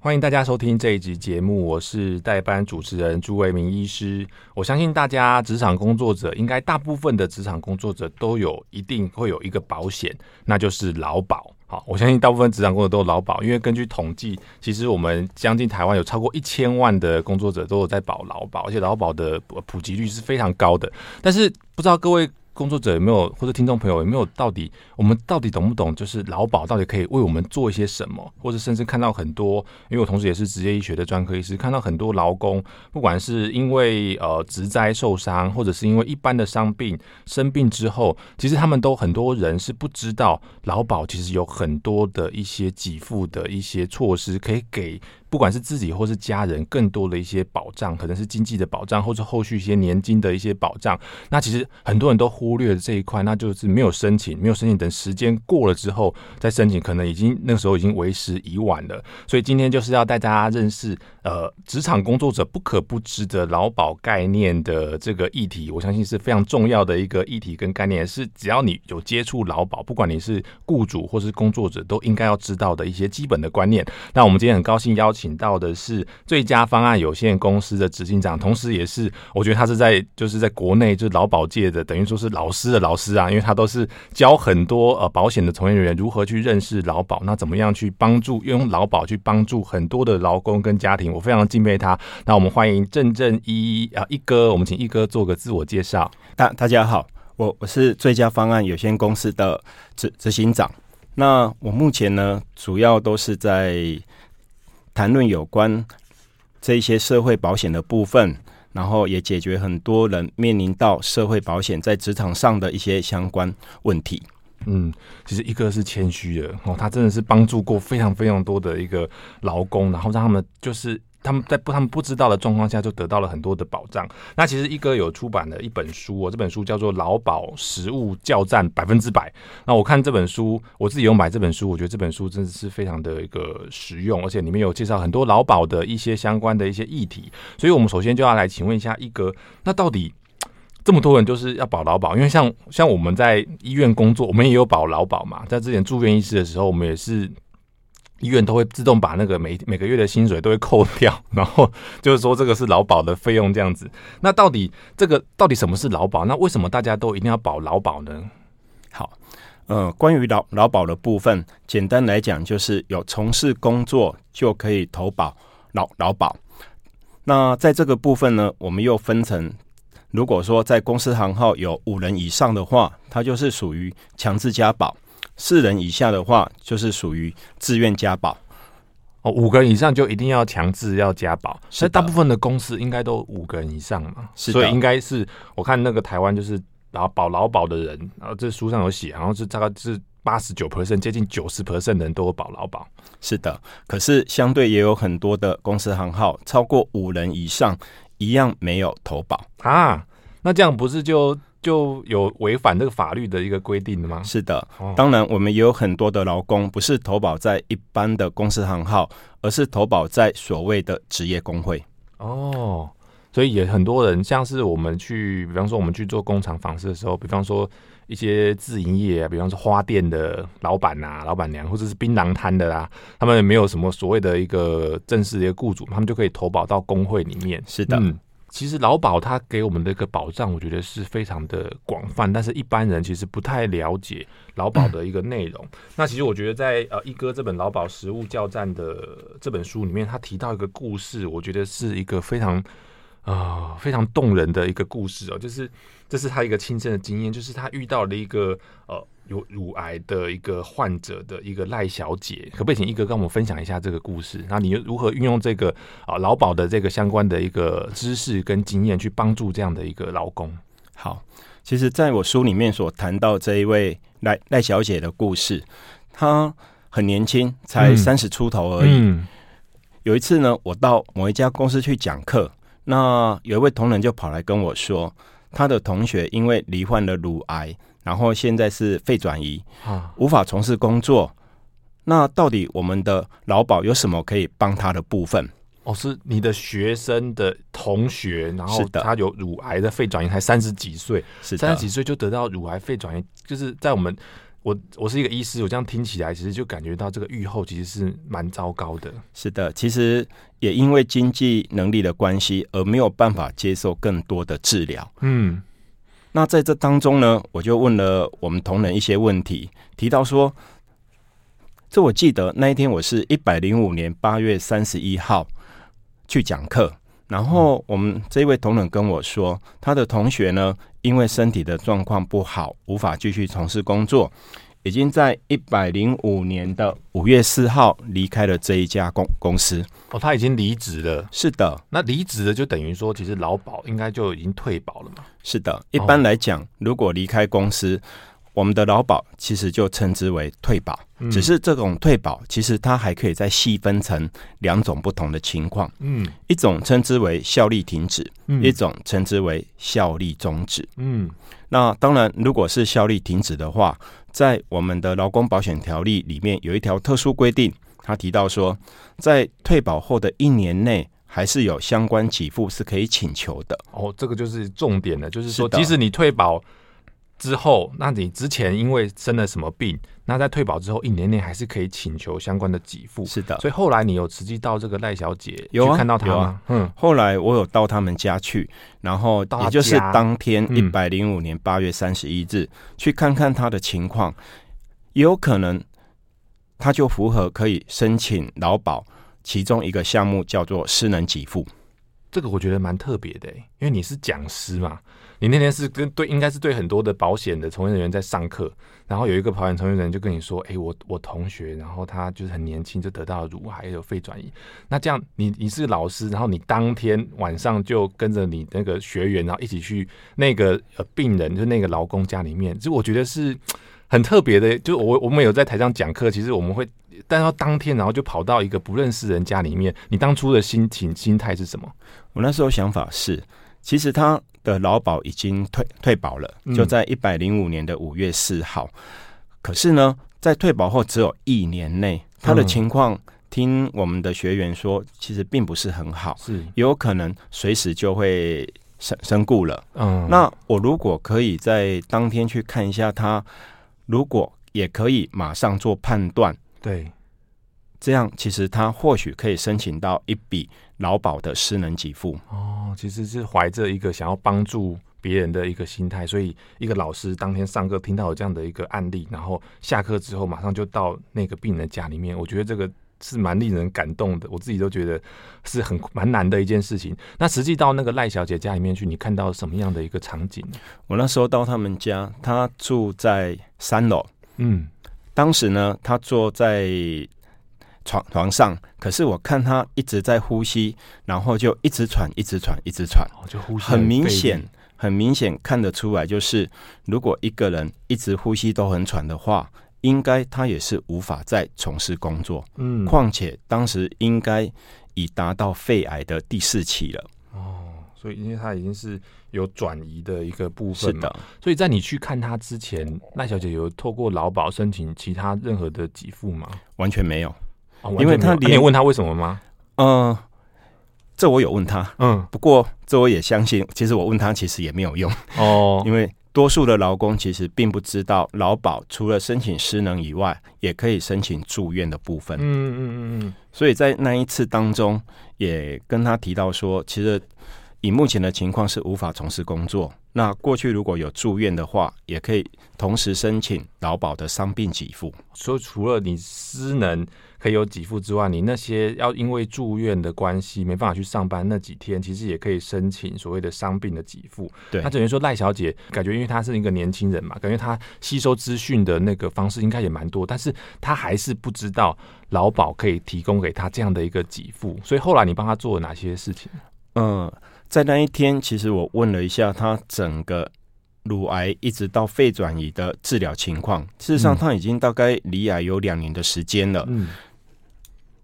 欢迎大家收听这一集节目，我是代班主持人朱维明医师。我相信大家职场工作者，应该大部分的职场工作者都有一定会有一个保险，那就是劳保。好，我相信大部分职场工作者都有劳保，因为根据统计，其实我们将近台湾有超过一千万的工作者都有在保劳保，而且劳保的普及率是非常高的。但是不知道各位。工作者有没有，或者听众朋友有没有，到底我们到底懂不懂？就是劳保到底可以为我们做一些什么？或者甚至看到很多，因为我同时也是职业医学的专科医师，看到很多劳工，不管是因为呃职灾受伤，或者是因为一般的伤病生病之后，其实他们都很多人是不知道劳保其实有很多的一些给付的一些措施可以给。不管是自己或是家人，更多的一些保障，可能是经济的保障，或者后续一些年金的一些保障。那其实很多人都忽略了这一块，那就是没有申请，没有申请，等时间过了之后再申请，可能已经那时候已经为时已晚了。所以今天就是要带大家认识，呃，职场工作者不可不知的劳保概念的这个议题，我相信是非常重要的一个议题跟概念，是只要你有接触劳保，不管你是雇主或是工作者，都应该要知道的一些基本的观念。那我们今天很高兴邀请。请到的是最佳方案有限公司的执行长，同时也是我觉得他是在就是在国内就是劳保界的等于说是老师的老师啊，因为他都是教很多呃保险的从业人员如何去认识劳保，那怎么样去帮助用劳保去帮助很多的劳工跟家庭，我非常敬佩他。那我们欢迎郑正一啊一哥，我们请一哥做个自我介绍。大大家好，我我是最佳方案有限公司的执执行长。那我目前呢，主要都是在。谈论有关这些社会保险的部分，然后也解决很多人面临到社会保险在职场上的一些相关问题。嗯，其实一个是谦虚的哦，他真的是帮助过非常非常多的一个劳工，然后让他们就是。他们在不他们不知道的状况下，就得到了很多的保障。那其实一哥有出版了一本书，哦，这本书叫做《劳保实务教战百分之百》。那我看这本书，我自己有买这本书，我觉得这本书真的是非常的一个实用，而且里面有介绍很多劳保的一些相关的一些议题。所以，我们首先就要来请问一下一哥，那到底这么多人就是要保劳保？因为像像我们在医院工作，我们也有保劳保嘛。在之前住院医师的时候，我们也是。医院都会自动把那个每每个月的薪水都会扣掉，然后就是说这个是劳保的费用这样子。那到底这个到底什么是劳保？那为什么大家都一定要保劳保呢？好，呃，关于劳劳保的部分，简单来讲就是有从事工作就可以投保劳劳保。那在这个部分呢，我们又分成，如果说在公司行号有五人以上的话，它就是属于强制加保。四人以下的话，就是属于自愿加保。哦，五个人以上就一定要强制要加保。所以大部分的公司应该都五个人以上嘛，所以应该是我看那个台湾就是然后保劳保的人，然后这书上有写，然后是大概是八十九 percent，接近九十 percent 的人都有保劳保。是的，可是相对也有很多的公司行号超过五人以上一样没有投保啊。那这样不是就？就有违反这个法律的一个规定的吗？是的，当然我们也有很多的劳工不是投保在一般的公司行号，而是投保在所谓的职业工会。哦，所以也很多人，像是我们去，比方说我们去做工厂访视的时候，比方说一些自营业啊，比方说花店的老板啊、老板娘，或者是槟榔摊的啊，他们也没有什么所谓的一个正式的一个雇主，他们就可以投保到工会里面。是的。嗯其实劳保它给我们的一个保障，我觉得是非常的广泛，但是一般人其实不太了解劳保的一个内容。嗯、那其实我觉得在呃一哥这本《劳保实务教战》的这本书里面，他提到一个故事，我觉得是一个非常啊、呃、非常动人的一个故事哦，就是这是他一个亲身的经验，就是他遇到了一个呃。有乳癌的一个患者的一个赖小姐，可不可以请一哥跟我们分享一下这个故事？那你如何运用这个啊劳保的这个相关的一个知识跟经验去帮助这样的一个劳工？好，其实在我书里面所谈到这一位赖赖小姐的故事，她很年轻，才三十出头而已。嗯嗯。有一次呢，我到某一家公司去讲课，那有一位同仁就跑来跟我说，他的同学因为罹患了乳癌。然后现在是肺转移，无法从事工作。那到底我们的劳保有什么可以帮他的部分？哦，是你的学生的同学，然后他有乳癌的肺转移，才三十几岁，三十几岁就得到乳癌肺转移，就是在我们。我我是一个医师，我这样听起来，其实就感觉到这个预后其实是蛮糟糕的。是的，其实也因为经济能力的关系，而没有办法接受更多的治疗。嗯，那在这当中呢，我就问了我们同仁一些问题，提到说，这我记得那一天我是一百零五年八月三十一号去讲课。然后我们这位同仁跟我说，他的同学呢，因为身体的状况不好，无法继续从事工作，已经在一百零五年的五月四号离开了这一家公公司。哦，他已经离职了。是的，那离职了就等于说，其实劳保应该就已经退保了嘛？是的，一般来讲，如果离开公司。我们的劳保其实就称之为退保，只是这种退保其实它还可以再细分成两种不同的情况。嗯，一种称之为效力停止，一种称之为效力终止。嗯，那当然，如果是效力停止的话，在我们的劳工保险条例里面有一条特殊规定，他提到说，在退保后的一年内，还是有相关给付是可以请求的。哦，这个就是重点了，就是说，即使你退保。之后，那你之前因为生了什么病，那在退保之后一年内还是可以请求相关的给付。是的，所以后来你有实际到这个赖小姐有、看到她吗？啊、嗯，后来我有到他们家去，然后也就是当天一百零五年八月三十一日、嗯、去看看她的情况，也有可能她就符合可以申请劳保其中一个项目叫做失能给付。这个我觉得蛮特别的，因为你是讲师嘛。你那天是跟对，应该是对很多的保险的从业人员在上课，然后有一个保险从业人员就跟你说：“哎、我我同学，然后他就是很年轻就得到了乳癌，有肺转移。那这样，你你是老师，然后你当天晚上就跟着你那个学员，然后一起去那个呃病人，就那个劳工家里面，就我觉得是很特别的。就我我们有在台上讲课，其实我们会，但到当天然后就跑到一个不认识人家里面，你当初的心情心态是什么？我那时候想法是，其实他。的劳保已经退退保了，就在一百零五年的五月四号。嗯。可是呢，在退保后只有一年内，他的情况，听我们的学员说，其实并不是很好，是有可能随时就会身身故了。嗯，那我如果可以在当天去看一下他，如果也可以马上做判断，对，这样其实他或许可以申请到一笔。劳保的失能给付哦，其实是怀着一个想要帮助别人的一个心态，所以一个老师当天上课听到有这样的一个案例，然后下课之后马上就到那个病人家里面，我觉得这个是蛮令人感动的，我自己都觉得是很蛮难的一件事情。那实际到那个赖小姐家里面去，你看到什么样的一个场景？我那时候到他们家，他住在三楼，嗯，当时呢，他坐在。床床上，可是我看他一直在呼吸，然后就一直喘，一直喘，一直喘，哦、就呼吸很明显，很明显看得出来，就是如果一个人一直呼吸都很喘的话，应该他也是无法再从事工作。嗯，况且当时应该已达到肺癌的第四期了。哦，所以因为他已经是有转移的一个部分嘛，是的。所以在你去看他之前，赖小姐有透过劳保申请其他任何的给付吗？完全没有。哦、因为他连、啊、你有问他为什么吗？嗯、呃，这我有问他，嗯，不过这我也相信，其实我问他其实也没有用哦，因为多数的劳工其实并不知道劳保除了申请失能以外，也可以申请住院的部分。嗯嗯嗯嗯，所以在那一次当中，也跟他提到说，其实以目前的情况是无法从事工作。那过去如果有住院的话，也可以同时申请劳保的伤病给付。所以除了你失能可以有给付之外，你那些要因为住院的关系没办法去上班那几天，其实也可以申请所谓的伤病的给付。对，那等于说赖小姐感觉，因为她是一个年轻人嘛，感觉她吸收资讯的那个方式应该也蛮多，但是她还是不知道劳保可以提供给她这样的一个给付。所以后来你帮她做了哪些事情？嗯。在那一天，其实我问了一下她整个乳癌一直到肺转移的治疗情况。事实上，他已经大概离癌有两年的时间了。嗯，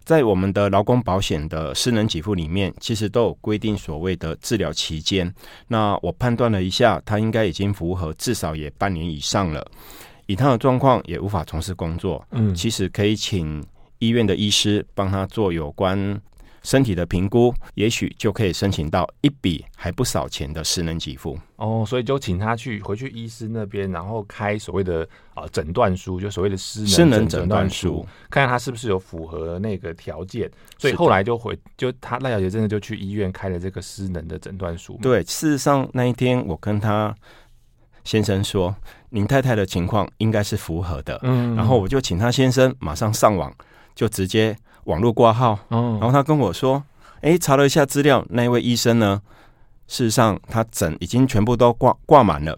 在我们的劳工保险的私能给付里面，其实都有规定所谓的治疗期间。那我判断了一下，他应该已经符合至少也半年以上了。以他的状况，也无法从事工作。嗯，其实可以请医院的医师帮他做有关。身体的评估，也许就可以申请到一笔还不少钱的失能给付。哦，所以就请他去回去医师那边，然后开所谓的啊诊断书，就所谓的失能失能诊断书，看看他是不是有符合那个条件。所以后来就回，就他赖小姐真的就去医院开了这个失能的诊断书。对，事实上那一天我跟他先生说，您太太的情况应该是符合的。嗯，然后我就请他先生马上上网，就直接。网络挂号，然后他跟我说：“哎，查了一下资料，那一位医生呢，事实上他诊已经全部都挂挂满了，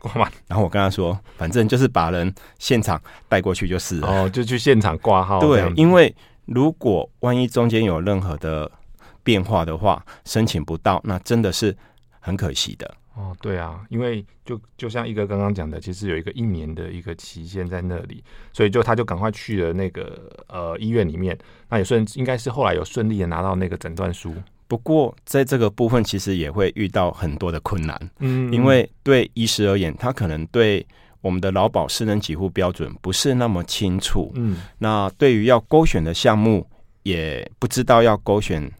挂满。然后我跟他说，反正就是把人现场带过去就是了，哦，就去现场挂号。对，因为如果万一中间有任何的变化的话，申请不到，那真的是很可惜的。”哦，对啊，因为就就像一哥刚刚讲的，其实有一个一年的一个期限在那里，所以就他就赶快去了那个呃医院里面，那也算应该是后来有顺利的拿到那个诊断书。不过在这个部分，其实也会遇到很多的困难，嗯，因为对医师而言，他可能对我们的劳保私人给付标准不是那么清楚，嗯，那对于要勾选的项目，也不知道要勾选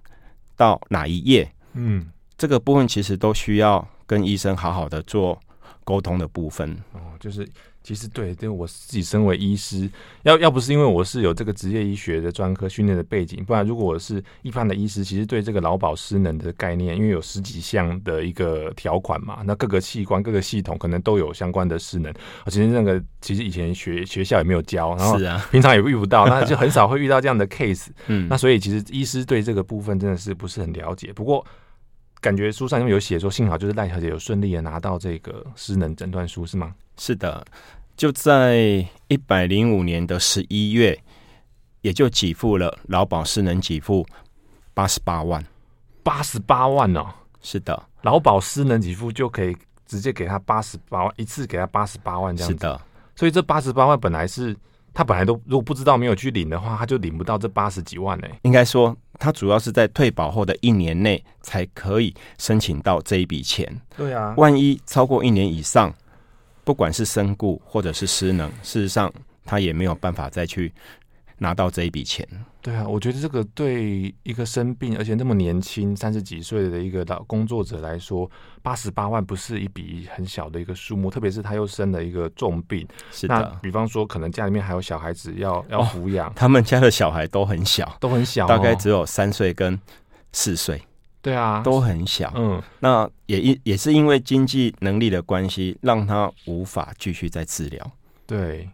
到哪一页，嗯，这个部分其实都需要。跟医生好好的做沟通的部分。哦，就是其实对，因为我自己身为医师，要要不是因为我是有这个职业医学的专科训练的背景，不然如果我是一般的医师，其实对这个劳保失能的概念，因为有十几项的一个条款嘛，那各个器官、各个系统可能都有相关的失能，其实那个其实以前学学校也没有教，然后平常也遇不到，那就很少会遇到这样的 case，嗯，那所以其实医师对这个部分真的是不是很了解，不过。感觉书上有写说，幸好就是赖小姐有顺利的拿到这个失能诊断书，是吗？是的，就在一百零五年的十一月，也就给付了劳保失能给付八十八万，八十八万哦。是的，劳保失能给付就可以直接给他八十八万，一次给他八十八万这样子。是的，所以这八十八万本来是他本来都如果不知道没有去领的话，他就领不到这八十几万呢。应该说。他主要是在退保后的一年内才可以申请到这一笔钱。对啊，万一超过一年以上，不管是身故或者是失能，事实上他也没有办法再去拿到这一笔钱。对啊，我觉得这个对一个生病而且那么年轻三十几岁的一个老工作者来说，八十八万不是一笔很小的一个数目，特别是他又生了一个重病。是的，那比方说可能家里面还有小孩子要要抚养，哦，他们家的小孩都很小，都很小，哦，大概只有三岁跟四岁。对啊，都很小。嗯，那也因也是因为经济能力的关系，让他无法继续再治疗。对。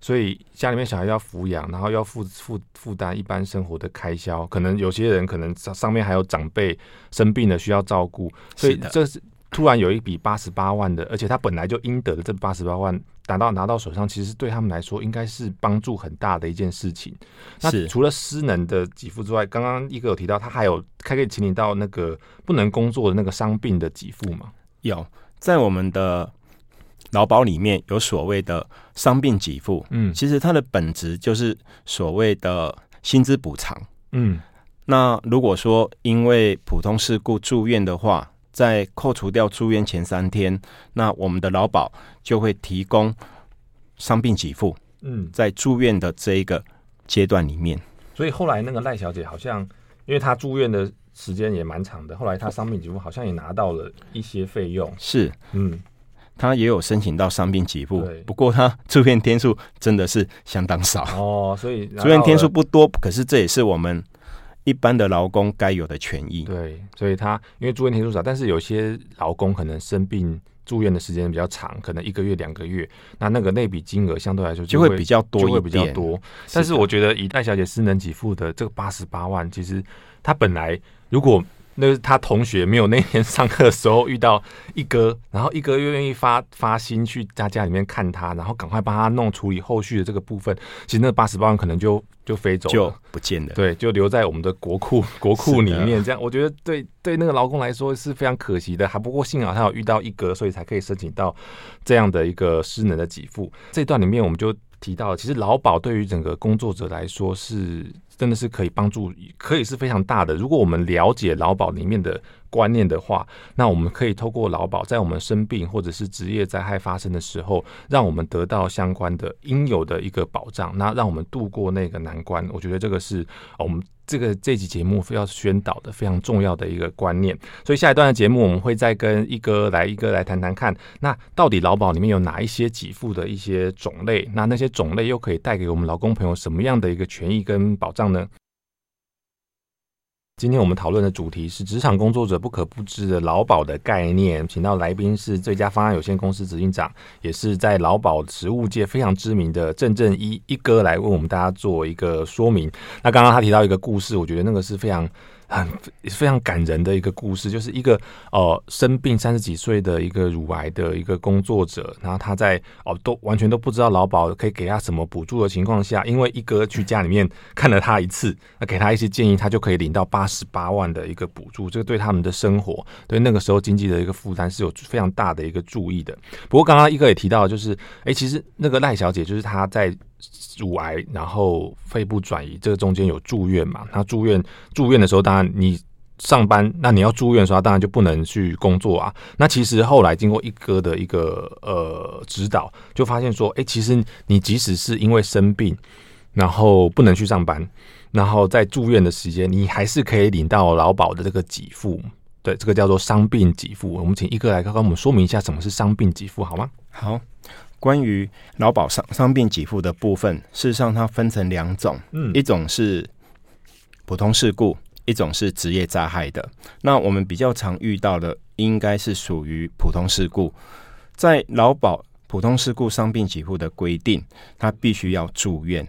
所以家里面小孩要抚养，然后要负负负担一般生活的开销，可能有些人可能上上面还有长辈生病了需要照顾，所以这是突然有一笔八十八万的，而且他本来就应得的这八十八万拿到拿到手上，其实对他们来说应该是帮助很大的一件事情。那除了失能的给付之外，刚刚一哥有提到他还有还可以请你到那个不能工作的那个伤病的给付吗？有，在我们的。劳保里面有所谓的伤病给付，嗯，其实它的本质就是所谓的薪资补偿，嗯。那如果说因为普通事故住院的话，在扣除掉住院前三天，那我们的劳保就会提供伤病给付，嗯，在住院的这一个阶段里面。所以后来那个赖小姐好像，因为她住院的时间也蛮长的，后来她伤病给付好像也拿到了一些费用，是，嗯。他也有申请到伤病给付，不过他住院天数真的是相当少哦，所以 住院天数不多，可是这也是我们一般的劳工该有的权益。对，所以他因为住院天数少，但是有些劳工可能生病住院的时间比较长，可能一个月、两个月，那那个那笔金额相对来说就会，比较多，就会比较多。但是我觉得以戴小姐私能给付的这个八十八万，其实他本来如果。那是他同学没有那天上课的时候遇到一哥，然后一哥又愿意发发心去他家里面看他，然后赶快帮他弄处理后续的这个部分。其实那八十八万可能就就飞走了，就不见了。对，就留在我们的国库国库里面。这样我觉得对对那个劳工来说是非常可惜的。还不过幸好他有遇到一哥，所以才可以申请到这样的一个失能的给付。这段里面我们就提到，其实劳保对于整个工作者来说是。真的是可以帮助，可以是非常大的。如果我们了解劳保里面的观念的话，那我们可以透过劳保，在我们生病或者是职业灾害发生的时候，让我们得到相关的应有的一个保障，那让我们度过那个难关。我觉得这个是我们这个这集节目要宣导的非常重要的一个观念。所以下一段的节目，我们会再跟一哥来一哥来谈谈看，那到底劳保里面有哪一些给付的一些种类？那那些种类又可以带给我们劳工朋友什么样的一个权益跟保障呢？今天我们讨论的主题是职场工作者不可不知的劳保的概念，请到来宾是最佳方案有限公司执行长，也是在劳保实务界非常知名的郑正一一哥来为我们大家做一个说明。那刚刚他提到一个故事，我觉得那个是非常。很非常感人的一个故事，就是一个呃生病三十几岁的一个乳癌的一个工作者，然后他在哦都完全都不知道劳保可以给他什么补助的情况下，因为一哥去家里面看了他一次，那给他一些建议，他就可以领到八十八万的一个补助，这个对他们的生活，对那个时候经济的一个负担是有非常大的一个注意的。不过刚刚一哥也提到，就是哎，其实那个赖小姐就是她在。乳癌，然后肺部转移，这个中间有住院嘛？那住院住院的时候，当然你上班，那你要住院的时候，当然就不能去工作啊。那其实后来经过一哥的一个呃指导，就发现说，哎，其实你即使是因为生病，然后不能去上班，然后在住院的时间，你还是可以领到劳保的这个给付。对，这个叫做伤病给付。我们请一哥来刚刚我们说明一下什么是伤病给付，好吗？好。关于劳保伤伤病给付的部分，事实上它分成两种，嗯，一种是普通事故，一种是职业灾害的。那我们比较常遇到的，应该是属于普通事故。在劳保普通事故伤病给付的规定，他必须要住院，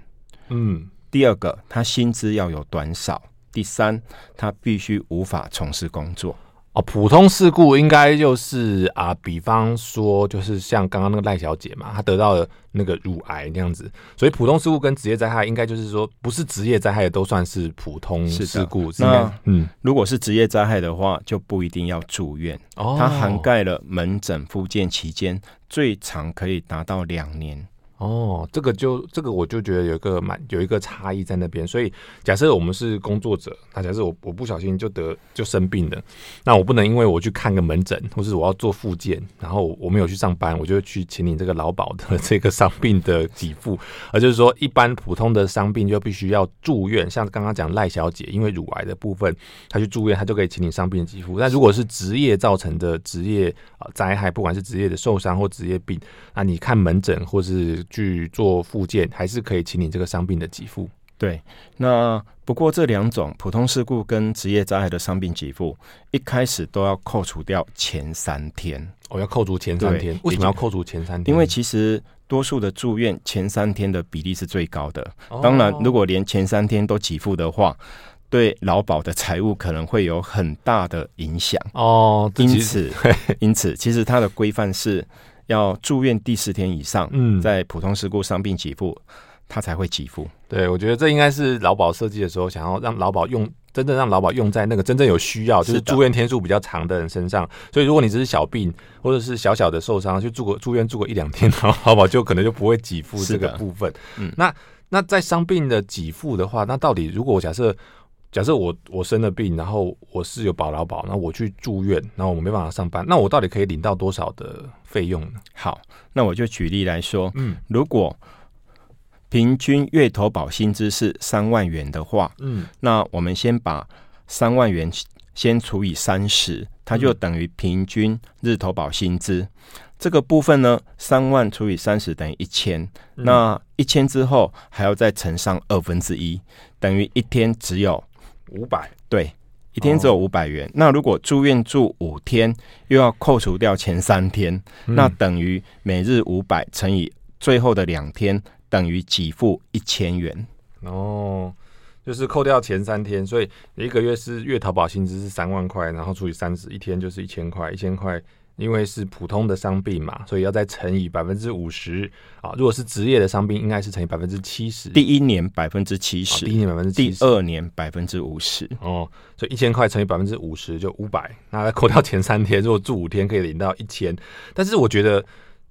嗯。第二个，他薪资要有短少。第三，他必须无法从事工作。哦，普通事故应该就是啊，比方说，就是像刚刚那个赖小姐嘛，她得到了那个乳癌那样子，所以普通事故跟职业灾害应该就是说，不是职业灾害的都算是普通事故。那嗯，如果是职业灾害的话，就不一定要住院。哦，它涵盖了门诊复健期间，最长可以达到两年。哦，这个就这个我就觉得有一个蛮有一个差异在那边，所以假设我们是工作者，那假设我我不小心就得就生病了，那我不能因为我去看个门诊，或是我要做复健，然后我没有去上班，我就去请你这个劳保的 这个伤病的给付，而就是说一般普通的伤病就必须要住院，像刚刚讲赖小姐因为乳癌的部分，她去住院，她就可以请你伤病给付。但如果是职业造成的职业啊灾害，不管是职业的受伤或职业病，那你看门诊或是去做复健，还是可以请你这个伤病的给付。对，那不过这两种普通事故跟职业灾害的伤病给付，一开始都要扣除掉前三天。哦，要扣除前三天？为什么要扣除前三天？因为其实多数的住院前三天的比例是最高的。当然，如果连前三天都给付的话，对劳保的财务可能会有很大的影响。哦，因此，因此，其实它的规范是。要住院第四天以上，嗯，在普通事故伤病给付，他才会给付。对，我觉得这应该是劳保设计的时候，想要让劳保用真正让劳保用在那个真正有需要，就是住院天数比较长的人身上。所以，如果你只是小病或者是小小的受伤，去住个住院住个一两天，然后劳保就可能就不会给付这个部分。嗯，那那在伤病的给付的话，那到底如果我假设。假设我我生了病，然后我是有保劳保，那我去住院，然后我没办法上班，那我到底可以领到多少的费用呢？好，那我就举例来说，嗯，如果平均月投保薪资是三万元的话，嗯，那我们先把三万元先除以三十，它就等于平均日投保薪资。嗯、这个部分呢，三万除以三十等于一千，那一千之后还要再乘上二分之一，等于一天只有。五百对，一天只有五百元。哦。那如果住院住五天，又要扣除掉前三天，嗯、那等于每日五百乘以最后的两天，等于给付一千元。哦，就是扣掉前三天，所以一个月是月投保薪资是三万块，然后除以三十，一天就是一千块，一千块。因为是普通的伤病嘛，所以要再乘以百分之五十啊。如果是职业的伤病，应该是乘以百分之七十。第一年百分之七十，第一年百分之七十，第二年百分之五十。哦，所以一千块乘以百分之五十就五百。那再扣掉前三天，如果住五天可以领到一千。但是我觉得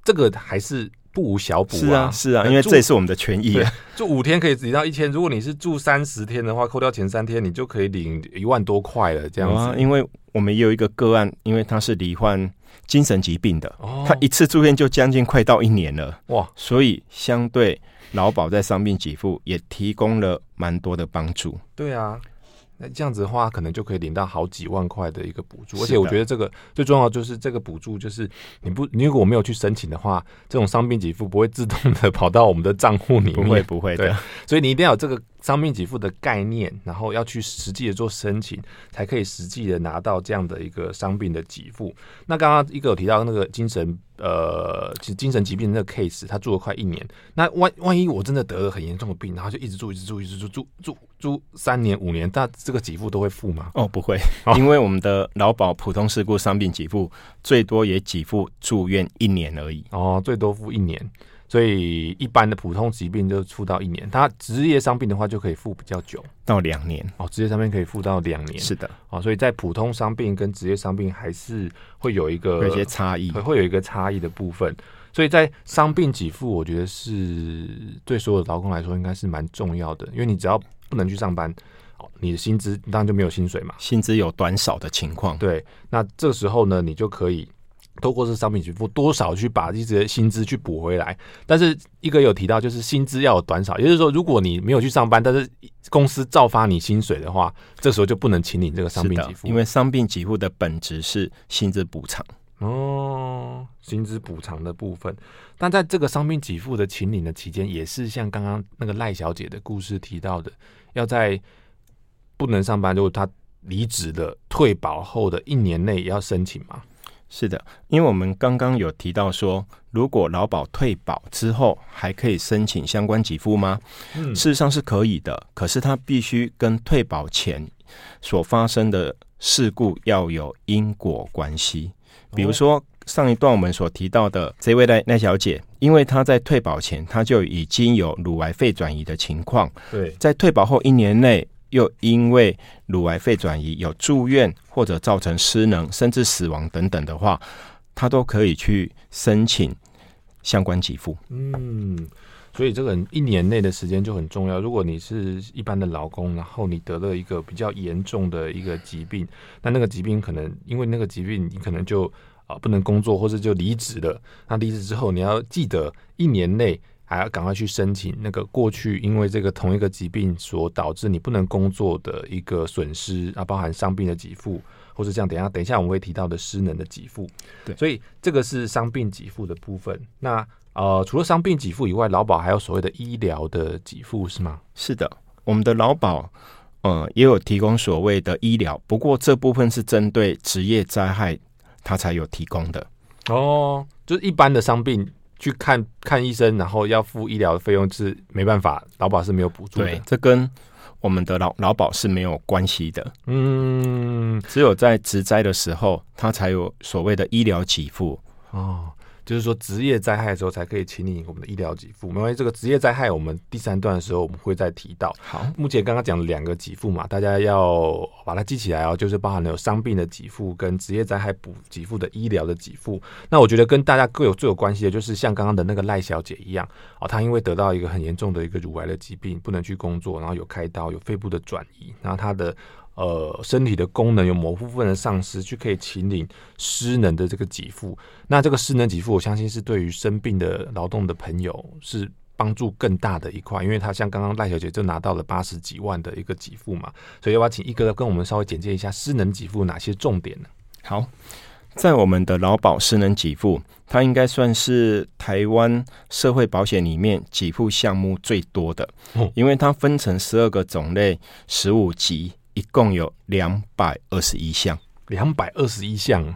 这个还是不无小补啊。是啊，是啊，因为这也是我们的权益。住五天可以领到一千，如果你是住三十天的话，扣掉前三天，你就可以领一万多块了。这样子，啊，因为我们也有一个个案，因为他是罹患。精神疾病的，他一次住院就将近快到一年了哇！所以相对劳保在伤病给付也提供了蛮多的帮助。对啊，那这样子的话，可能就可以领到好几万块的一个补助。而且我觉得这个最重要就是这个补助，就是你不，你如果没有去申请的话，这种伤病给付不会自动的跑到我们的账户里面，不会不会的。所以你一定要有这个伤病给付的概念，然后要去实际的做申请，才可以实际的拿到这样的一个伤病的给付。那刚刚一个有提到那个精神。呃，其实精神疾病的那个 case，他住了快一年。那万万一我真的得了很严重的病，然后就一直住，一直住，一直住，住住住三年五年，那这个给付都会付吗？哦，不会，因为我们的劳保普通事故伤病给付最多也给付住院一年而已。哦，最多付一年。所以一般的普通疾病就付到一年，他职业伤病的话就可以付比较久，到两年哦。职业伤病可以付到两年，是的哦。所以在普通伤病跟职业伤病还是会有一个有一些差异，会有一个差异的部分。所以在伤病给付，我觉得是对所有劳工来说应该是蛮重要的，因为你只要不能去上班，哦，你的薪资当然就没有薪水嘛，薪资有短少的情况，对，那这时候呢，你就可以。透过是商品给付，多少去把这些薪资去补回来。但是一个有提到，就是薪资要有短少，也就是说，如果你没有去上班，但是公司照发你薪水的话，这时候就不能请你这个商品给付，因为商病给付的本质是薪资补偿哦，薪资补偿的部分。但在这个商品给付的请领的期间，也是像刚刚那个赖小姐的故事提到的，要在不能上班，如果她离职的退保后的一年内也要申请吗？是的，因为我们刚刚有提到说，如果劳保退保之后还可以申请相关给付吗？嗯，事实上是可以的，可是它必须跟退保前所发生的事故要有因果关系。比如说上一段我们所提到的这位赖赖小姐，因为她在退保前她就已经有乳癌肺转移的情况，对，在退保后一年内。又因为乳癌肺转移有住院或者造成失能甚至死亡等等的话，他都可以去申请相关给付。嗯，所以这个一年内的时间就很重要。如果你是一般的劳工，然后你得了一个比较严重的一个疾病，那那个疾病可能因为那个疾病，你可能就啊不能工作，或者就离职了。那离职之后，你要记得一年内。还要赶快去申请那个过去因为这个同一个疾病所导致你不能工作的一个损失啊，包含伤病的给付，或是这样，等一下等一下我们会提到的失能的给付。对，所以这个是伤病给付的部分。那呃，除了伤病给付以外，劳保还有所谓的医疗的给付是吗？是的，我们的劳保呃也有提供所谓的医疗，不过这部分是针对职业灾害，它才有提供的。哦，就是一般的伤病。去看看医生，然后要付医疗的费用是没办法，劳保是没有补助的。对，这跟我们的劳劳保是没有关系的。嗯，只有在职灾的时候，它才有所谓的医疗给付。哦。就是说，职业灾害的时候才可以请你我们的医疗给付。因为这个职业灾害，我们第三段的时候我们会再提到。好，目前刚刚讲了两个给付嘛，大家要把它记起来哦。就是包含了有伤病的给付跟职业灾害补给付的医疗的给付。那我觉得跟大家各有最有关系的，就是像刚刚的那个赖小姐一样哦，她因为得到一个很严重的一个乳癌的疾病，不能去工作，然后有开刀，有肺部的转移，然后她的。呃，身体的功能有某部分的丧失，去可以请领失能的这个给付。那这个失能给付，我相信是对于生病的劳动的朋友是帮助更大的一块，因为他像刚刚赖小姐就拿到了八十几万的一个给付嘛。所以要不要请一哥跟我们稍微简介一下失能给付哪些重点呢？好，在我们的劳保失能给付，它应该算是台湾社会保险里面给付项目最多的，哦、因为它分成十二个种类，十五级。一共有两百二十一项，两百二十一项，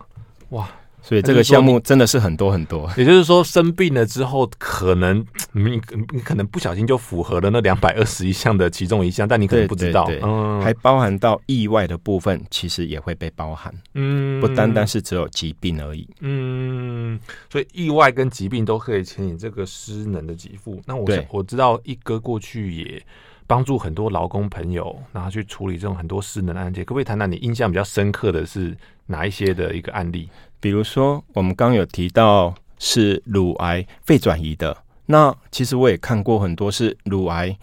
哇！所以这个项目真的是很多很多。也就是说，生病了之后，可能 你你可能不小心就符合了那两百二十一项的其中一项，但你可能不知道，嗯，还包含到意外的部分，其实也会被包含，嗯，不单单是只有疾病而已，嗯，所以意外跟疾病都可以牵引这个失能的给付。那我我知道一哥过去也。帮助很多劳工朋友，然后去处理这种很多失能的案件，可不可以谈谈你印象比较深刻的是哪一些的一个案例？比如说，我们刚刚有提到是乳癌肺转移的，那其实我也看过很多是乳癌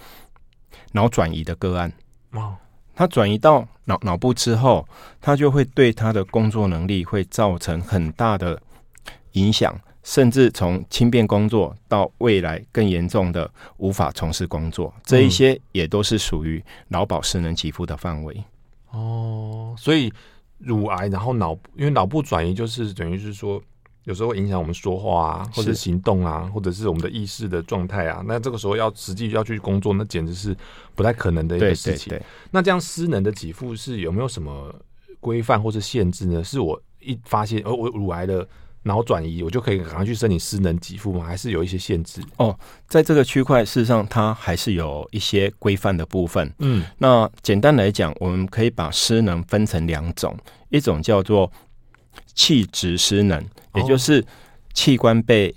脑转移的个案。哦，他转移到脑脑部之后，他就会对他的工作能力会造成很大的影响。甚至从轻便工作到未来更严重的无法从事工作，这一些也都是属于劳保失能给付的范围。哦，所以乳癌，然后脑因为脑部转移就是等于是说。有时候会影响我们说话啊，或者行动啊，或者是我们的意识的状态啊。那这个时候要实际要去工作，那简直是不太可能的一个事情。那这样失能的给付是有没有什么规范或是限制呢？是我一发现哦，我乳癌的脑转移，我就可以赶快去申请失能给付吗？还是有一些限制？哦，在这个区块，事实上它还是有一些规范的部分。嗯，那简单来讲，我们可以把失能分成两种，一种叫做器质失能。也就是器官被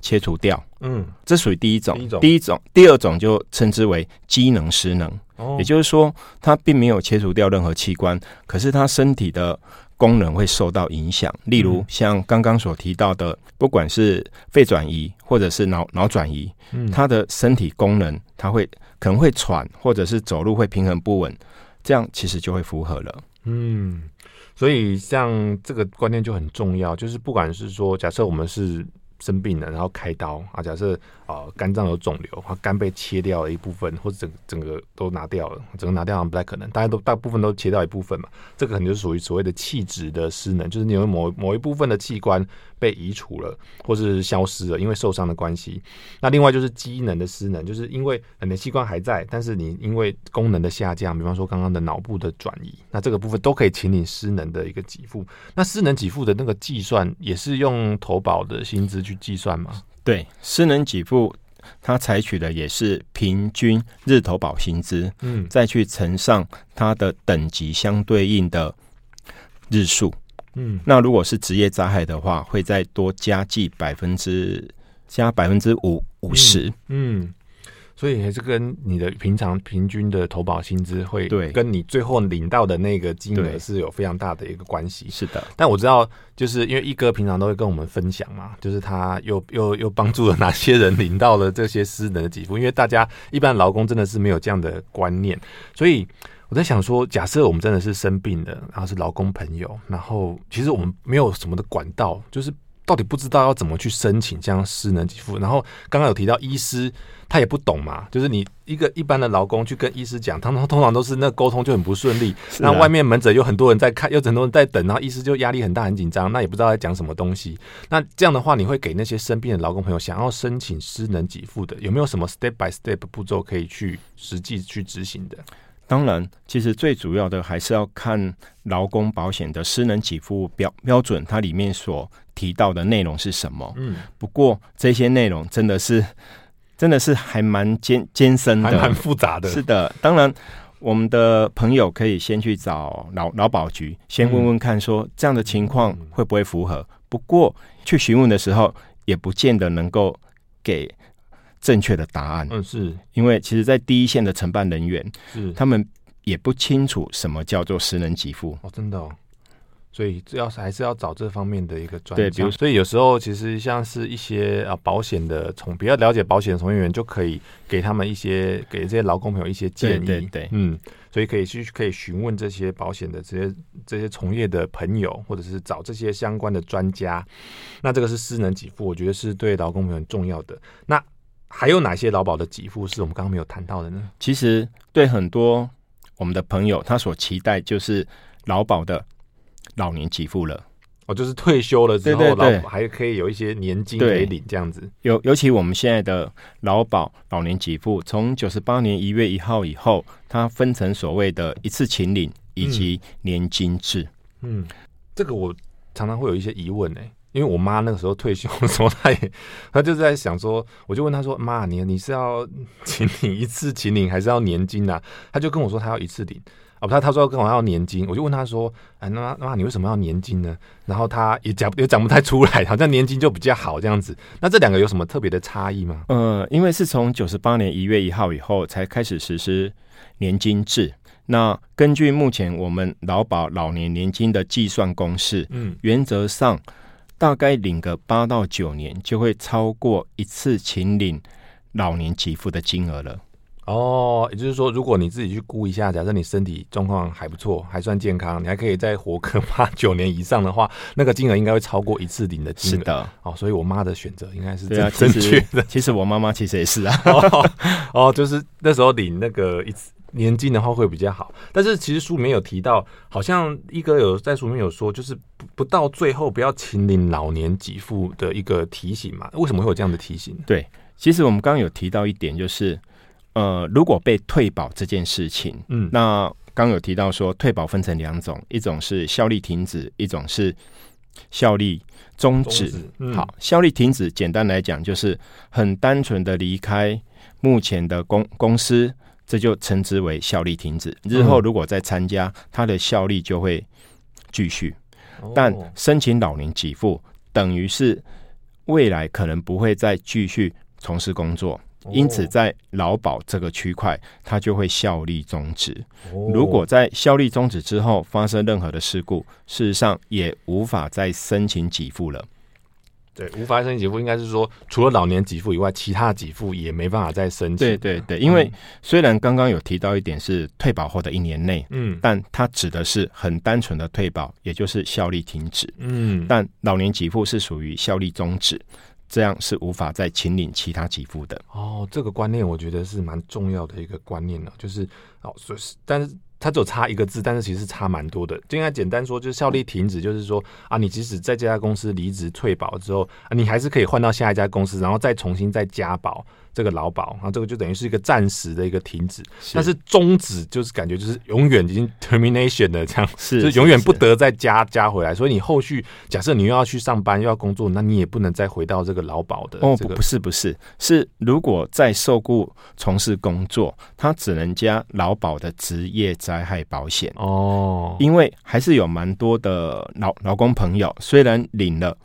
切除掉，嗯，这属于第一种。第一种，第一种，第二种就称之为机能失能。哦，也就是说，他并没有切除掉任何器官，可是他身体的功能会受到影响。例如，像刚刚所提到的，不管是肺转移或者是脑脑转移，嗯，他的身体功能，他会可能会喘，或者是走路会平衡不稳，这样其实就会符合了。嗯。所以，像这个观念就很重要，就是不管是说，假设我们是生病了，然后开刀啊，假设。啊，肝脏有肿瘤，啊肝被切掉了一部分，或者整整个都拿掉了，整个拿掉好像不太可能，大家都大部分都切掉一部分嘛，这个可能就是属于所谓的器质的失能，就是你有某某一部分的器官被移除了，或是消失了，因为受伤的关系。那另外就是机能的失能，就是因为你的器官还在，但是你因为功能的下降，比方说刚刚的脑部的转移，那这个部分都可以请你失能的一个给付。那失能给付的那个计算也是用投保的薪资去计算吗？对，失能给付，它采取的也是平均日投保薪资，嗯，再去乘上它的等级相对应的日数，嗯，那如果是职业灾害的话，会再多加计百分之加百分之五五十，嗯。所以还是跟你的平常平均的投保薪资会，对，跟你最后领到的那个金额是有非常大的一个关系。是的，但我知道，就是因为一哥平常都会跟我们分享嘛，就是他又又又帮助了哪些人领到了这些私人的给付。因为大家一般劳工真的是没有这样的观念，所以我在想说，假设我们真的是生病的，然后是劳工朋友，然后其实我们没有什么的管道，就是。到底不知道要怎么去申请这样失能给付，然后刚刚有提到医师他也不懂嘛，就是你一个一般的劳工去跟医师讲，他们通常都是那沟通就很不顺利，那外面门诊有很多人在看，有很多人在等，然后医师就压力很大很紧张，那也不知道在讲什么东西。那这样的话，你会给那些生病的劳工朋友想要申请失能给付的，有没有什么 step by step 步骤可以去实际去执行的？当然，其实最主要的还是要看劳工保险的私人给付标标准，它里面所提到的内容是什么。嗯，不过这些内容真的是真的是还蛮艰艰深的，还蛮复杂的。是的，当然，我们的朋友可以先去找劳劳保局，先问问看，说这样的情况会不会符合。不过去询问的时候，也不见得能够给。正确的答案，嗯，是。因为其实，在第一线的承办人员，是。他们也不清楚什么叫做失能给付。哦，真的哦，所以要是还是要找这方面的一个专家。对，比如，所以有时候其实像是一些啊保险的从比较了解保险的从业员，就可以给他们一些给这些劳工朋友一些建议，对，对，对，嗯，所以可以去可以询问这些保险的这些这些从业的朋友，或者是找这些相关的专家。那这个是私能给付，我觉得是对劳工朋友很重要的。那还有哪些劳保的给付是我们刚刚没有谈到的呢？其实对很多我们的朋友，他所期待就是劳保的老年给付了。哦，就是退休了之后，对对对，劳保还可以有一些年金可以领这样子。尤尤其我们现在的劳保老年给付，从九十八年一月一号以后，它分成所谓的一次请领以及年金制。嗯，嗯，这个我常常会有一些疑问呢、欸。因为我妈那个时候退休的时候，她也她就在想说，我就问她说：“妈，你你是要 请领一次请领，还是要年金啊？”她就跟我说她要一次领哦，她她说跟我要年金，我就问她说：“哎，那妈你为什么要年金呢？”然后她也讲也讲不太出来，好像年金就比较好这样子。那这两个有什么特别的差异吗？呃，因为是从九十八年一月一号以后才开始实施年金制。那根据目前我们劳保老年年金的计算公式，嗯，原则上。大概领个八到九年，就会超过一次请领老年给付的金额了。哦，也就是说，如果你自己去估一下，假设你身体状况还不错，还算健康，你还可以再活个八九年以上的话，那个金额应该会超过一次领的金额。是的，哦，所以我妈的选择应该是正正确的。其实我妈妈其实也是啊。哦，哦，就是那时候领那个一次。年金的话会比较好。但是其实书里面有提到，好像一哥有在书里面有说，就是不不到最后不要请领老年给付的一个提醒嘛？为什么会有这样的提醒？对，其实我们刚刚有提到一点，就是呃，如果被退保这件事情，嗯，那刚有提到说退保分成两种，一种是效力停止，一种是效力终止。嗯、好，效力停止，简单来讲就是很单纯的离开目前的公公司，这就称之为效力停止。日后如果再参加，它的效力就会继续。但申请老年给付，等于是未来可能不会再继续从事工作。因此，在劳保这个区块，它就会效力终止。如果在效力终止之后发生任何的事故，事实上也无法再申请给付了。对，无法申请给付，应该是说，除了老年给付以外，其他给付也没办法再申请。对对对，因为虽然刚刚有提到一点是退保后的一年内，嗯，但它指的是很单纯的退保，也就是效力停止。嗯，但老年给付是属于效力终止。这样是无法再请领其他给付的哦。这个观念我觉得是蛮重要的一个观念了，就是哦，所以但是它只有差一个字，但是其实差蛮多的。就应该简单说，就是效力停止，就是说啊，你即使在这家公司离职退保之后，啊，你还是可以换到下一家公司，然后再重新再加保。这个劳保啊，这个就等于是一个暂时的一个停止，是，但是终止就是感觉就是永远已经 termination 的这样，是，永远不得再加加回来。所以你后续假设你又要去上班又要工作，那你也不能再回到这个劳保的、这个。哦，不，不是不是，是如果在受雇从事工作，他只能加劳保的职业灾害保险哦，因为还是有蛮多的劳劳工朋友，虽然领了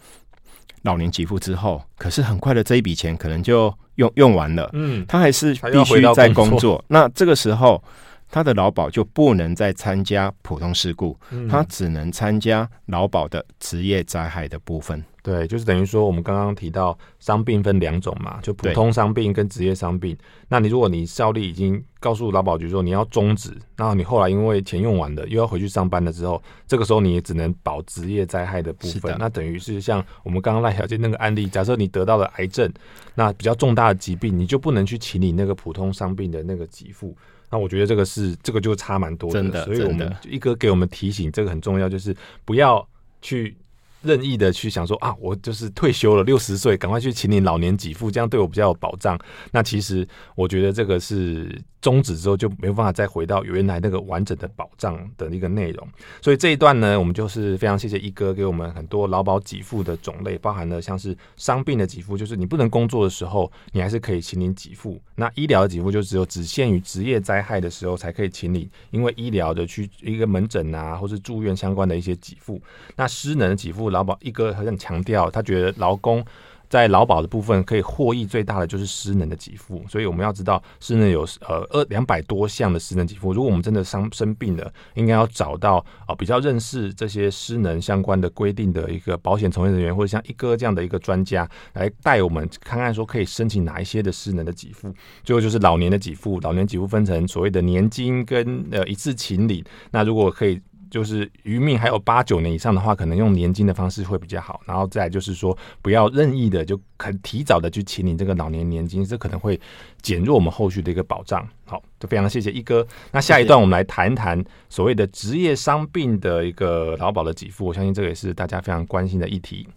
老年给付之后，可是很快的这一笔钱可能就。用用完了，嗯，他还是必须在工作。那这个时候，他的劳保就不能再参加普通事故，嗯，他只能参加劳保的职业灾害的部分。对，就是等于说，我们刚刚提到伤病分两种嘛，就普通伤病跟职业伤病。那你如果你效力已经告诉劳保局说你要终止，然后你后来因为钱用完了又要回去上班了之后，这个时候你也只能保职业灾害的部分。那等于是像我们刚刚赖小姐那个案例，假设你得到了癌症，那比较重大的疾病，你就不能去请你那个普通伤病的那个给付。那我觉得这个是这个就差蛮多的。所以我们一哥给我们提醒，这个很重要，就是不要去。任意的去想说啊，我就是退休了，六十岁，赶快去请你老年给付，这样对我比较有保障。那其实我觉得这个是。终止之后就没有办法再回到原来那个完整的保障的一个内容，所以这一段呢，我们就是非常谢谢一哥给我们很多劳保给付的种类，包含了像是伤病的给付，就是你不能工作的时候，你还是可以请领给付。那医疗的给付就只有只限于职业灾害的时候才可以请领，因为医疗的去一个门诊啊，或是住院相关的一些给付。那失能的给付，劳保一哥很强调，他觉得劳工。在劳保的部分，可以获益最大的就是失能的给付，所以我们要知道失能有呃二两百多项的失能给付。如果我们真的伤生病了，应该要找到啊、比较认识这些失能相关的规定的一个保险从业人员，或者像一哥这样的一个专家来带我们看看说可以申请哪一些的失能的给付。最后就是老年的给付，老年给付分成所谓的年金跟呃一次请领。那如果可以。就是余命还有八九年以上的话，可能用年金的方式会比较好。然后再就是说，不要任意的就很提早的去请你这个老年年金，这可能会减弱我们后续的一个保障。好，就非常谢谢一哥。那下一段我们来谈谈所谓的职业伤病的一个劳保的给付，我相信这个也是大家非常关心的议题。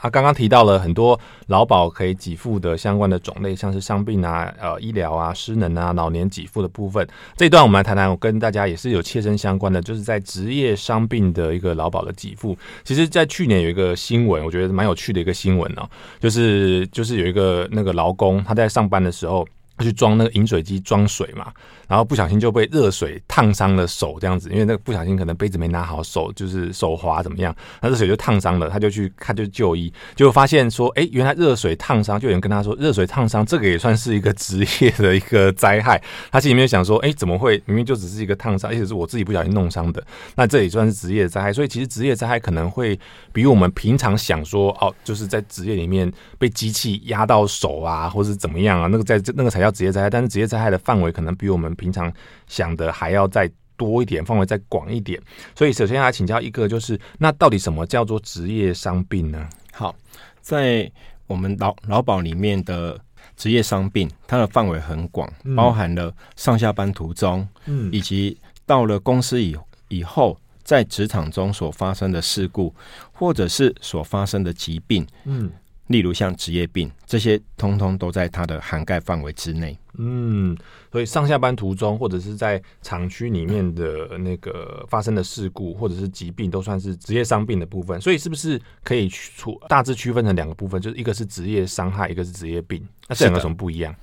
他刚刚提到了很多劳保可以给付的相关的种类，像是伤病啊、呃医疗啊、失能啊、老年给付的部分。这一段我们来谈谈，我跟大家也是有切身相关的，就是在职业伤病的一个劳保的给付。其实，在去年有一个新闻，我觉得蛮有趣的一个新闻哦，就是就是有一个那个劳工他在上班的时候。去装那个饮水机装水嘛，然后不小心就被热水烫伤了手，这样子，因为那个不小心可能杯子没拿好，手就是手滑怎么样，那热水就烫伤了，他就去他就就医，就发现说，哎，原来热水烫伤，就有人跟他说，热水烫伤这个也算是一个职业的一个灾害，他心里面想说，哎，怎么会明明就只是一个烫伤，而且是我自己不小心弄伤的，那这也算是职业灾害，所以其实职业灾害可能会比我们平常想说，哦，就是在职业里面被机器压到手啊，或是怎么样啊，那个在那个才叫。职业灾害，但是职业灾害的范围可能比我们平常想的还要再多一点，范围再广一点。所以，首先来请教一个，就是那到底什么叫做职业伤病呢？好，在我们劳劳保里面的职业伤病，它的范围很广，嗯、包含了上下班途中，嗯，以及到了公司以以后，在职场中所发生的事故，或者是所发生的疾病，嗯。例如像职业病，这些通通都在它的涵盖范围之内。嗯，所以上下班途中，或者是在厂区里面的那个发生的事故，或者是疾病，都算是职业伤病的部分。所以是不是可以出大致区分成两个部分？就是一个是职业伤害，一个是职业病。那这两个什么不一样？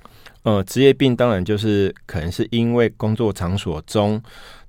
呃，职业病当然就是可能是因为工作场所中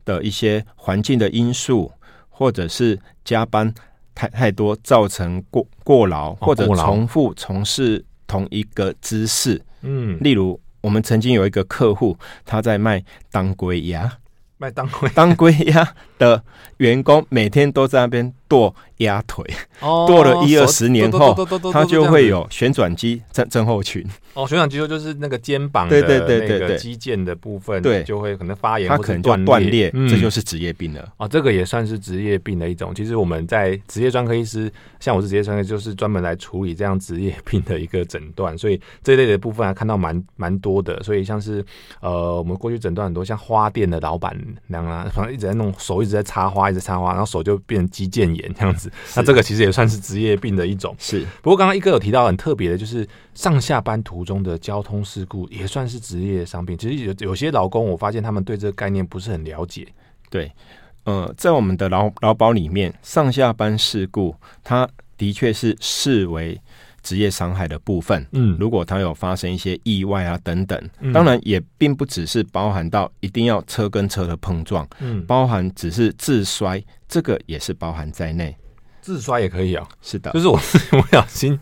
的一些环境的因素，或者是加班。太太多造成过过劳，或者重复从事同一个姿势。嗯，例如我们曾经有一个客户，他在卖当归鸭，卖当归。当归鸭的员工每天都在那边剁鸭腿，剁了一二十年后，他就会有旋转肌症症候群。哦，旋转肌肉就是那个肩膀的那个肌腱的部分，对，就会可能发炎，它可能就断裂，这就是职业病了。哦，这个也算是职业病的一种。其实我们在职业专科医师，像我是职业专科，就是专门来处理这样职业病的一个诊断，所以这一类的部分还看到蛮蛮多的。所以像是呃，我们过去诊断很多像花店的老板娘啊，反正一直在弄手，一直在插花，一直插花，然后手就变成肌腱炎这样子。那这个其实也算是职业病的一种。是，不过刚刚一哥有提到很特别的，就是上下班途中的交通事故也算是职业伤病。其实有有些劳工，我发现他们对这个概念不是很了解。对，呃，在我们的劳劳保里面，上下班事故，它的确是视为职业伤害的部分。嗯，如果他有发生一些意外啊等等，嗯、当然也并不只是包含到一定要车跟车的碰撞，嗯，包含只是自摔，这个也是包含在内。自摔也可以啊，是的，就是我 不小心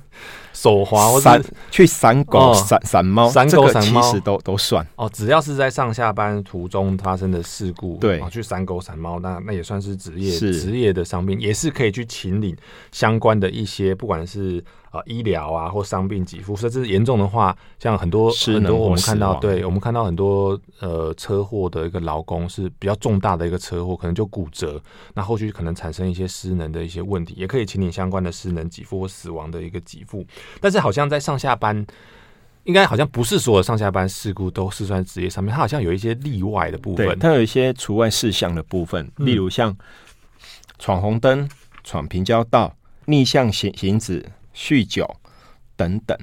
手滑或者去闪狗、闪闪猫、闪狗、闪猫，其实都都算哦。只要是在上下班途中发生的事故，对，去闪狗、闪猫，那那也算是职业职业的伤病，也是可以去请领相关的一些，不管是。啊，医疗啊，或伤病给付，甚至严重的话，像很多很多我们看到，对我们看到很多呃车祸的一个劳工是比较重大的一个车祸，可能就骨折，那后续可能产生一些失能的一些问题，也可以请你相关的失能给付或死亡的一个给付。但是好像在上下班，应该好像不是所有上下班事故都是算职业上面，它好像有一些例外的部分，它有一些除外事项的部分，例如像闯红灯、闯平交道、逆向行行驶。酗酒等等，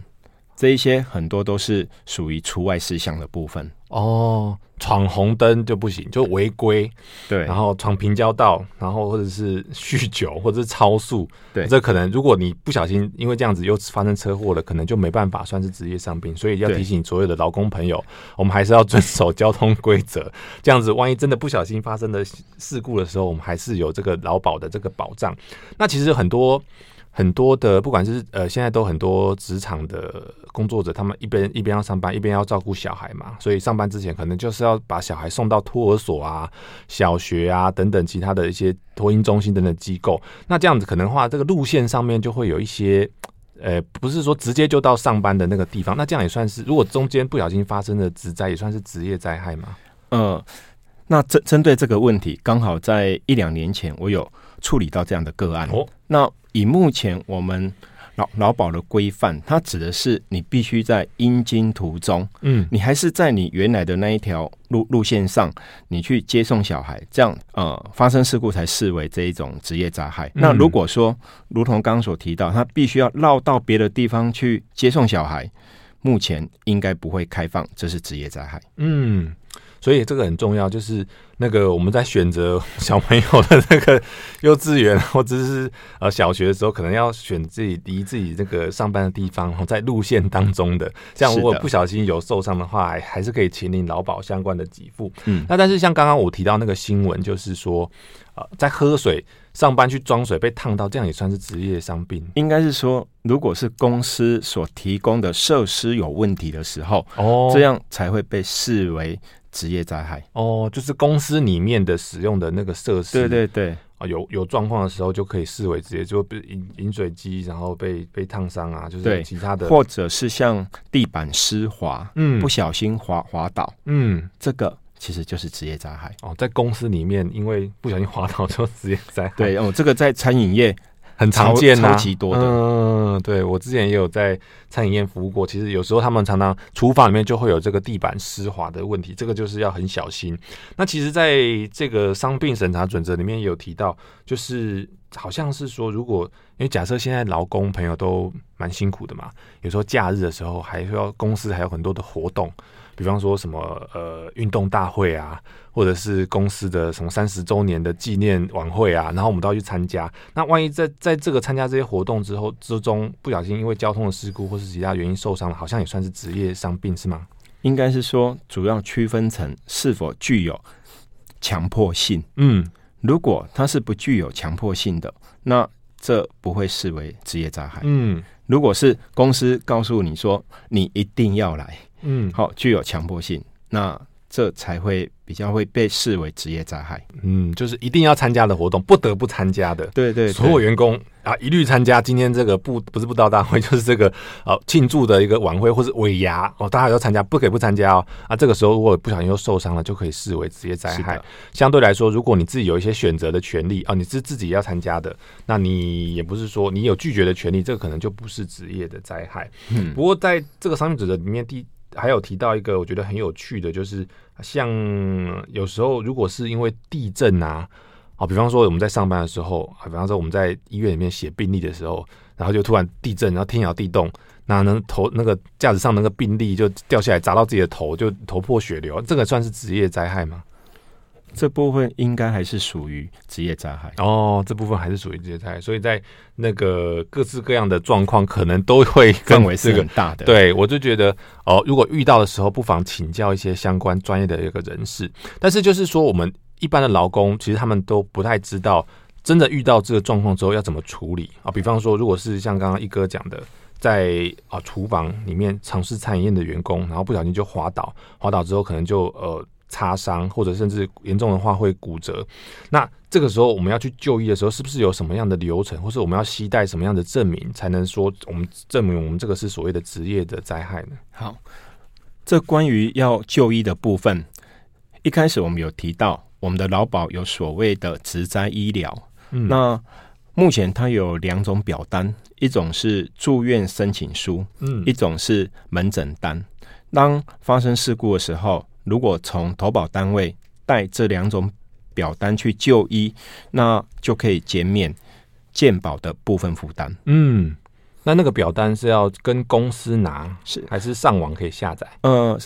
这一些很多都是属于除外事项的部分哦。闯红灯就不行，就违规。对，然后闯平交道，然后或者是酗酒，或者是超速。对，这可能如果你不小心因为这样子又发生车祸了，可能就没办法算是职业伤病。所以要提醒所有的劳工朋友，我们还是要遵守交通规则。这样子，万一真的不小心发生的事故的时候，我们还是有这个劳保的这个保障。那其实很多。很多的，不管是呃，现在都很多职场的工作者，他们一边一边要上班，一边要照顾小孩嘛，所以上班之前可能就是要把小孩送到托儿所啊、小学啊等等其他的一些托婴中心等等机构。那这样子可能的话，这个路线上面就会有一些，呃，不是说直接就到上班的那个地方。那这样也算是，如果中间不小心发生的职灾，也算是职业灾害吗？呃，那针针对这个问题，刚好在一两年前，我有处理到这样的个案。哦，那。以目前我们劳劳保的规范，它指的是你必须在应经途中，嗯，你还是在你原来的那一条路路线上，你去接送小孩，这样呃发生事故才视为这一种职业灾害。嗯、那如果说，如同刚刚所提到，他必须要绕到别的地方去接送小孩，目前应该不会开放，这是职业灾害。嗯。所以这个很重要，就是那个我们在选择 小朋友的那个幼稚园或者是呃小学的时候，可能要选自己离自己这个上班的地方，在路线当中的，这样如果不小心有受伤的话，还是可以请领劳保相关的给付。嗯，那但是像刚刚我提到那个新闻，就是说呃在喝水上班去装水被烫到，这样也算是职业伤病。应该是说，如果是公司所提供的设施有问题的时候，哦，这样才会被视为。职业灾害。哦，就是公司里面的使用的那个设施，对对对，啊，有有状况的时候就可以视为职业，就比如饮饮水机，然后被被烫伤啊，就是其他的，或者是像地板湿滑，嗯，不小心滑滑倒，嗯，这个其实就是职业灾害。哦，在公司里面因为不小心滑倒就职业灾害，对哦，这个在餐饮业很常见呐、啊，超级多的。嗯，对我之前也有在餐饮业服务过，其实有时候他们常常厨房里面就会有这个地板湿滑的问题，这个就是要很小心。那其实在这个伤病审查准则里面也有提到，就是好像是说，如果因为假设现在劳工朋友都蛮辛苦的嘛，有时候假日的时候还要公司还有很多的活动。比方说什么呃运动大会啊，或者是公司的什么三十周年的纪念晚会啊，然后我们都要去参加。那万一在在这个参加这些活动之后之中，不小心因为交通的事故或是其他原因受伤了，好像也算是职业伤病是吗？应该是说主要区分成是否具有强迫性。嗯，如果它是不具有强迫性的，那这不会视为职业灾害。嗯，如果是公司告诉你说你一定要来。嗯，好，具有强迫性，那这才会比较会被视为职业灾害。嗯，就是一定要参加的活动，不得不参加的。对，对对，所有员工啊，一律参加今天这个不不是布道大会，就是这个呃 庆祝的一个晚会或是尾牙哦，大家要参加，不可以不参加哦。啊，这个时候如果不小心又受伤了，就可以视为职业灾害。相对来说，如果你自己有一些选择的权利啊，你是自己要参加的，那你也不是说你有拒绝的权利，这个可能就不是职业的灾害。嗯，不过在这个商品准则里面第。还有提到一个我觉得很有趣的，就是像有时候如果是因为地震啊，啊，比方说我们在上班的时候啊，比方说我们在医院里面写病历的时候，然后就突然地震，然后天摇地动，那能头那个架子上那个病历就掉下来砸到自己的头，就头破血流，这个算是职业灾害吗？这部分应该还是属于职业灾害哦，这部分还是属于职业灾害，所以在那个各式各样的状况，可能都会更为是很大的。对，我就觉得哦，如果遇到的时候，不妨请教一些相关专业的一个人士。但是就是说，我们一般的劳工，其实他们都不太知道，真的遇到这个状况之后要怎么处理啊？比方说，如果是像刚刚一哥讲的，在啊厨房里面从事餐饮业的员工，然后不小心就滑倒，滑倒之后可能就呃。擦伤或者甚至严重的话会骨折，那这个时候我们要去就医的时候，是不是有什么样的流程，或是我们要携带什么样的证明，才能说我们证明我们这个是所谓的职业的灾害呢？好，这关于要就医的部分，一开始我们有提到，我们的劳保有所谓的职灾医疗，嗯，那目前它有两种表单，一种是住院申请书，嗯，一种是门诊单。当发生事故的时候，如果从投保单位带这两种表单去就医，那就可以减免健保的部分负担。嗯，那那个表单是要跟公司拿，是还是上网可以下载？呃。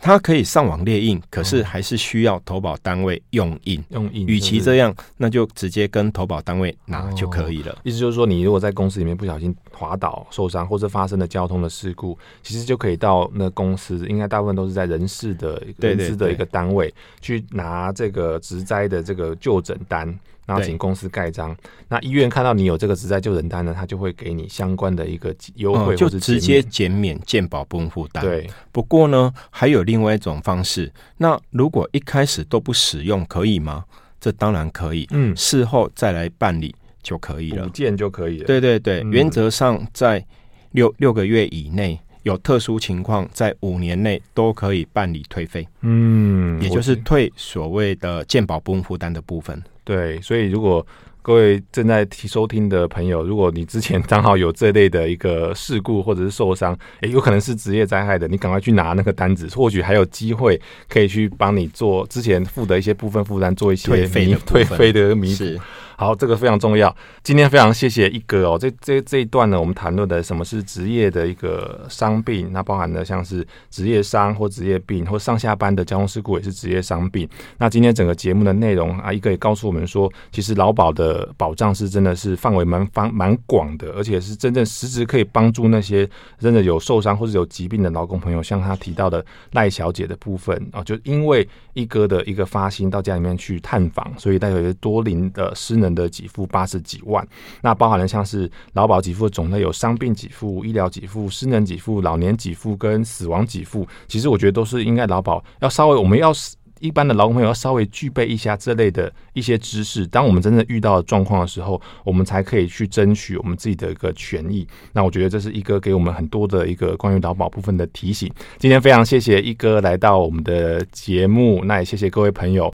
它可以上网列印，可是还是需要投保单位用印。用印，与其这样，那就直接跟投保单位拿就可以了。哦，意思就是说，你如果在公司里面不小心滑倒受伤，或者发生了交通的事故，其实就可以到那公司，应该大部分都是在人事的人资的一个单位去拿这个职灾的这个就诊单。然后请公司盖章，那医院看到你有这个职灾救人单呢，他就会给你相关的一个优惠，嗯，就直接减免健保部分负担。对，不过呢，还有另外一种方式，那如果一开始都不使用，可以吗？这当然可以，嗯，事后再来办理就可以了，补件就可以了。对对对，嗯，原则上在六六个月以内，有特殊情况，在五年内都可以办理退费。嗯，也就是退所谓的健保部分负担的部分。对，所以如果各位正在收听的朋友，如果你之前刚好有这类的一个事故或者是受伤，诶，有可能是职业灾害的，你赶快去拿那个单子，或许还有机会可以去帮你做之前付的一些部分负担，做一些退费的退费的弥补。好，这个非常重要。今天非常谢谢一哥哦。这这这一段呢，我们谈论的什么是职业的一个伤病，那包含的像是职业伤或职业病，或上下班的交通事故也是职业伤病。那今天整个节目的内容啊，一哥也告诉我们说，其实劳保的呃保障是真的是范围蛮方蛮广的，而且是真正实质可以帮助那些真的有受伤或者有疾病的劳工朋友。像他提到的赖小姐的部分啊，就因为一哥的一个发心到家里面去探访，所以带有一个多龄的失能。的给付八十几万，那包含了像是劳保给付的种类有伤病给付、医疗给付、失能给付、老年给付跟死亡给付。其实我觉得都是应该劳保要稍微我们要。一般的劳工朋友要稍微具备一下这类的一些知识，当我们真正遇到状况的时候，我们才可以去争取我们自己的一个权益。那我觉得这是一哥给我们很多的一个关于劳保部分的提醒。今天非常谢谢一哥来到我们的节目，那也谢谢各位朋友。